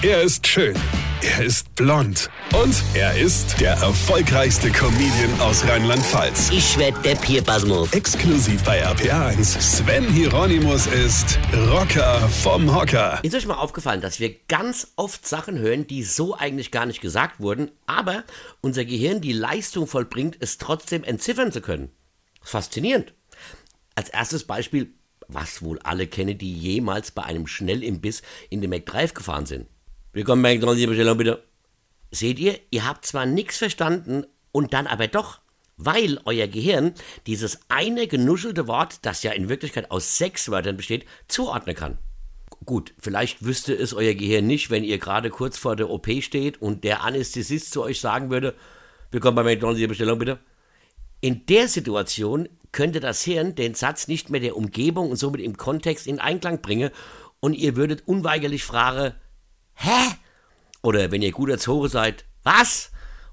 Er ist schön. Er ist blond. Und er ist der erfolgreichste Comedian aus Rheinland-Pfalz. Ich werd der Pierpasmus. Exklusiv bei RPA1. Sven Hieronymus ist Rocker vom Hocker. Ist euch mal aufgefallen, dass wir ganz oft Sachen hören, die so eigentlich gar nicht gesagt wurden, aber unser Gehirn die Leistung vollbringt, es trotzdem entziffern zu können? Faszinierend. Als erstes Beispiel, was wohl alle kennen, die jemals bei einem Schnellimbiss in den McDrive gefahren sind. Willkommen bei McDonald's, Bestellung bitte. Seht ihr, ihr habt zwar nichts verstanden und dann aber doch, weil euer Gehirn dieses eine genuschelte Wort, das ja in Wirklichkeit aus sechs Wörtern besteht, zuordnen kann. Gut, vielleicht wüsste es euer Gehirn nicht, wenn ihr gerade kurz vor der OP steht und der Anästhesist zu euch sagen würde, willkommen bei McDonald's, Bestellung bitte. In der Situation könnte das Hirn den Satz nicht mehr der Umgebung und somit im Kontext in Einklang bringen und ihr würdet unweigerlich fragen, hä? Oder wenn ihr gut erzogen seid, was?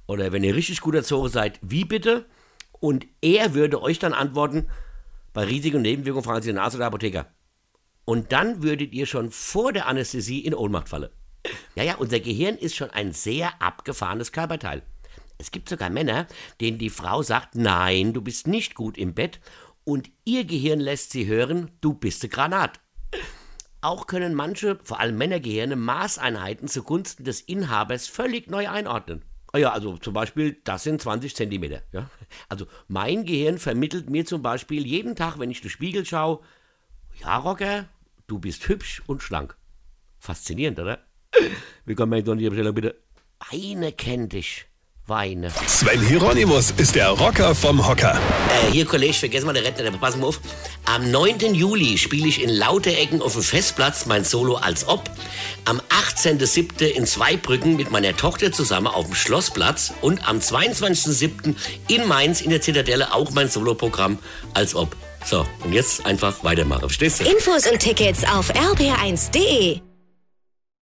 Oder wenn ihr richtig gut erzogen seid, wie bitte? Und er würde euch dann antworten, bei Risiken und Nebenwirkungen fragen Sie den Arzt oder Apotheker. Und dann würdet ihr schon vor der Anästhesie in Ohnmacht fallen. Ja, ja, unser Gehirn ist schon ein sehr abgefahrenes Körperteil. Es gibt sogar Männer, denen die Frau sagt, nein, du bist nicht gut im Bett und ihr Gehirn lässt sie hören, du bist eine Granat. Auch können manche, vor allem Männergehirne, Maßeinheiten zugunsten des Inhabers völlig neu einordnen. Ah ja, also zum Beispiel, das sind 20 Zentimeter. Ja? Also mein Gehirn vermittelt mir zum Beispiel jeden Tag, wenn ich den Spiegel schaue, ja, Rocker, du bist hübsch und schlank. Faszinierend, oder? Willkommen bei McDonald's, bitte. Eine kennt dich. Weine. Sven Hieronymus ist der Rocker vom Hocker. Äh, hier, Kollege, vergessen mal den Rentner, pass mal auf. Am 9. Juli spiele ich in Lauterecken auf dem Festplatz mein Solo als Ob. Am 18.07. in Zweibrücken mit meiner Tochter zusammen auf dem Schlossplatz. Und am 22.07. in Mainz in der Zitadelle auch mein Soloprogramm als Ob. So, und jetzt einfach weitermachen. Verstehst du? Infos und Tickets auf rb1.de.